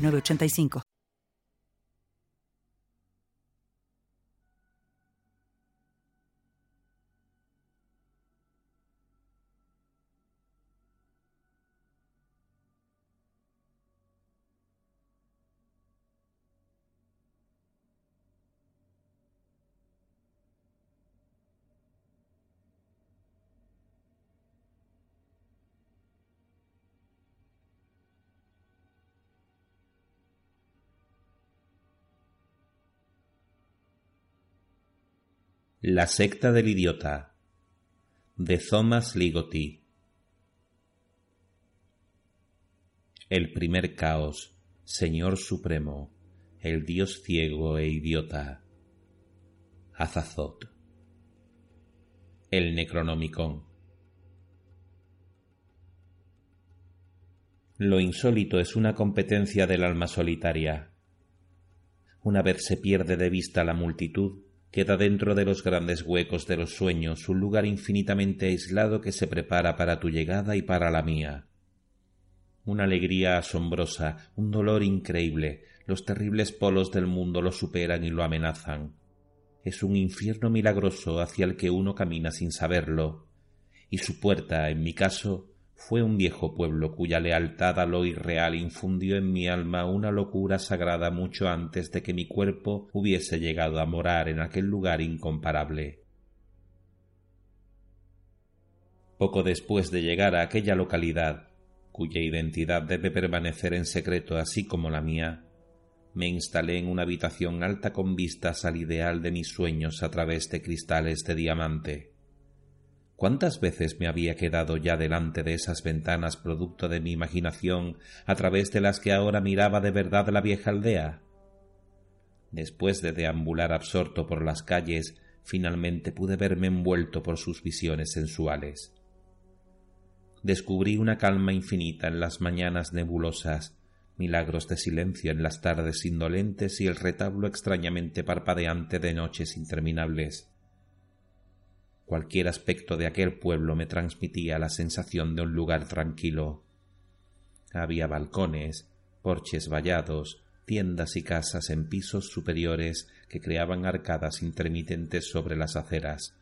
985. La secta del idiota de Thomas Ligotti El primer caos, Señor Supremo, el Dios ciego e idiota. Azazot. El Necronomicon. Lo insólito es una competencia del alma solitaria. Una vez se pierde de vista la multitud, queda dentro de los grandes huecos de los sueños un lugar infinitamente aislado que se prepara para tu llegada y para la mía. Una alegría asombrosa, un dolor increíble, los terribles polos del mundo lo superan y lo amenazan. Es un infierno milagroso hacia el que uno camina sin saberlo, y su puerta, en mi caso, fue un viejo pueblo cuya lealtad a lo irreal infundió en mi alma una locura sagrada mucho antes de que mi cuerpo hubiese llegado a morar en aquel lugar incomparable. Poco después de llegar a aquella localidad, cuya identidad debe permanecer en secreto así como la mía, me instalé en una habitación alta con vistas al ideal de mis sueños a través de cristales de diamante. ¿Cuántas veces me había quedado ya delante de esas ventanas producto de mi imaginación a través de las que ahora miraba de verdad la vieja aldea? Después de deambular absorto por las calles, finalmente pude verme envuelto por sus visiones sensuales. Descubrí una calma infinita en las mañanas nebulosas, milagros de silencio en las tardes indolentes y el retablo extrañamente parpadeante de noches interminables. Cualquier aspecto de aquel pueblo me transmitía la sensación de un lugar tranquilo. Había balcones, porches vallados, tiendas y casas en pisos superiores que creaban arcadas intermitentes sobre las aceras.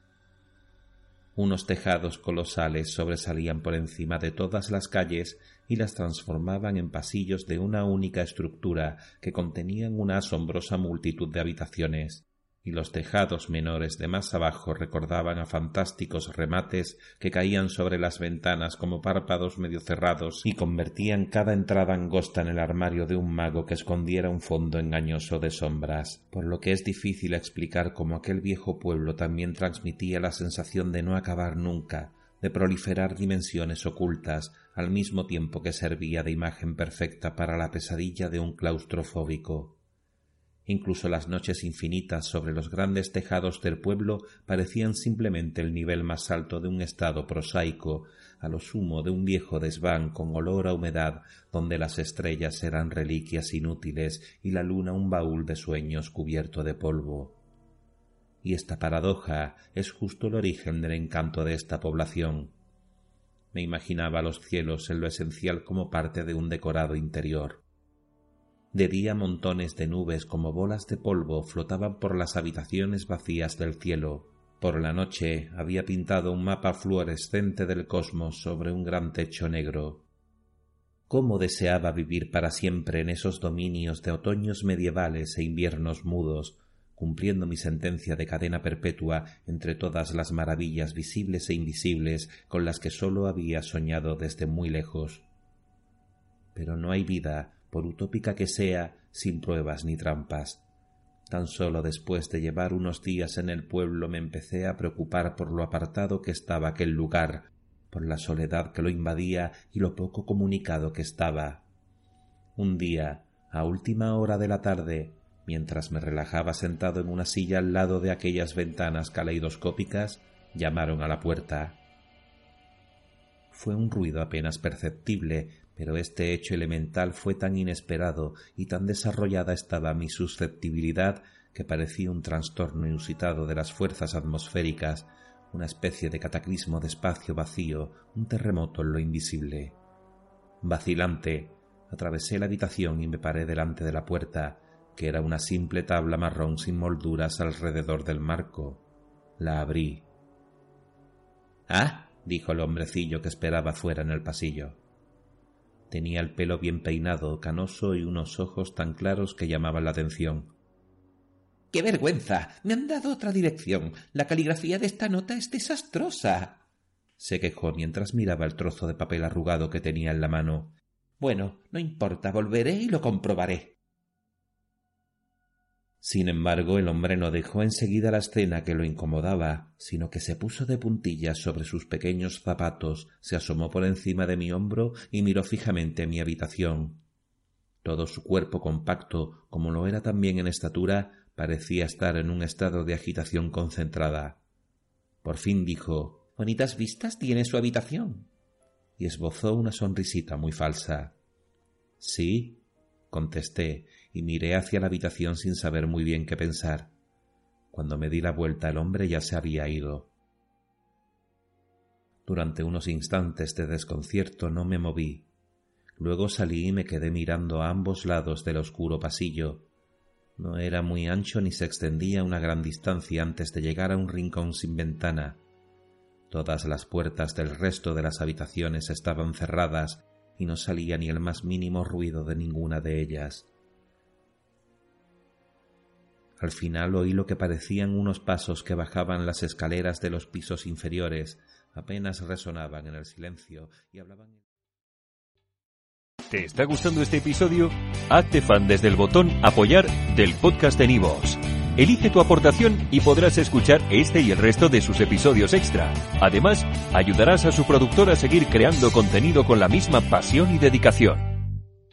Unos tejados colosales sobresalían por encima de todas las calles y las transformaban en pasillos de una única estructura que contenían una asombrosa multitud de habitaciones y los tejados menores de más abajo recordaban a fantásticos remates que caían sobre las ventanas como párpados medio cerrados y convertían cada entrada angosta en el armario de un mago que escondiera un fondo engañoso de sombras, por lo que es difícil explicar cómo aquel viejo pueblo también transmitía la sensación de no acabar nunca, de proliferar dimensiones ocultas, al mismo tiempo que servía de imagen perfecta para la pesadilla de un claustrofóbico. Incluso las noches infinitas sobre los grandes tejados del pueblo parecían simplemente el nivel más alto de un estado prosaico, a lo sumo de un viejo desván con olor a humedad, donde las estrellas eran reliquias inútiles y la luna un baúl de sueños cubierto de polvo. Y esta paradoja es justo el origen del encanto de esta población. Me imaginaba los cielos en lo esencial como parte de un decorado interior de día montones de nubes como bolas de polvo flotaban por las habitaciones vacías del cielo. Por la noche había pintado un mapa fluorescente del cosmos sobre un gran techo negro. Cómo deseaba vivir para siempre en esos dominios de otoños medievales e inviernos mudos, cumpliendo mi sentencia de cadena perpetua entre todas las maravillas visibles e invisibles con las que sólo había soñado desde muy lejos. Pero no hay vida por utópica que sea, sin pruebas ni trampas. Tan solo después de llevar unos días en el pueblo me empecé a preocupar por lo apartado que estaba aquel lugar, por la soledad que lo invadía y lo poco comunicado que estaba. Un día, A última hora de la tarde, mientras me relajaba sentado en una silla al lado de aquellas ventanas caleidoscópicas, llamaron a la puerta. Fue un ruido apenas perceptible, pero este hecho elemental fue tan inesperado y tan desarrollada estaba mi susceptibilidad que parecía un trastorno inusitado de las fuerzas atmosféricas, una especie de cataclismo de espacio vacío, un terremoto en lo invisible. Vacilante, atravesé la habitación y me paré delante de la puerta, que era una simple tabla marrón sin molduras alrededor del marco. La abrí. Ah, dijo el hombrecillo que esperaba fuera en el pasillo. Tenía el pelo bien peinado, canoso y unos ojos tan claros que llamaban la atención. ¡Qué vergüenza! Me han dado otra dirección. La caligrafía de esta nota es desastrosa. se quejó mientras miraba el trozo de papel arrugado que tenía en la mano. Bueno, no importa, volveré y lo comprobaré. Sin embargo, el hombre no dejó enseguida la escena que lo incomodaba, sino que se puso de puntillas sobre sus pequeños zapatos, se asomó por encima de mi hombro y miró fijamente mi habitación. Todo su cuerpo compacto, como lo era también en estatura, parecía estar en un estado de agitación concentrada. Por fin dijo Bonitas vistas tiene su habitación. y esbozó una sonrisita muy falsa. Sí, contesté, y miré hacia la habitación sin saber muy bien qué pensar. Cuando me di la vuelta el hombre ya se había ido. Durante unos instantes de desconcierto no me moví. Luego salí y me quedé mirando a ambos lados del oscuro pasillo. No era muy ancho ni se extendía una gran distancia antes de llegar a un rincón sin ventana. Todas las puertas del resto de las habitaciones estaban cerradas y no salía ni el más mínimo ruido de ninguna de ellas. Al final oí lo que parecían unos pasos que bajaban las escaleras de los pisos inferiores, apenas resonaban en el silencio y hablaban. ¿Te está gustando este episodio? Hazte fan desde el botón Apoyar del podcast de Nivos. Elige tu aportación y podrás escuchar este y el resto de sus episodios extra. Además, ayudarás a su productor a seguir creando contenido con la misma pasión y dedicación.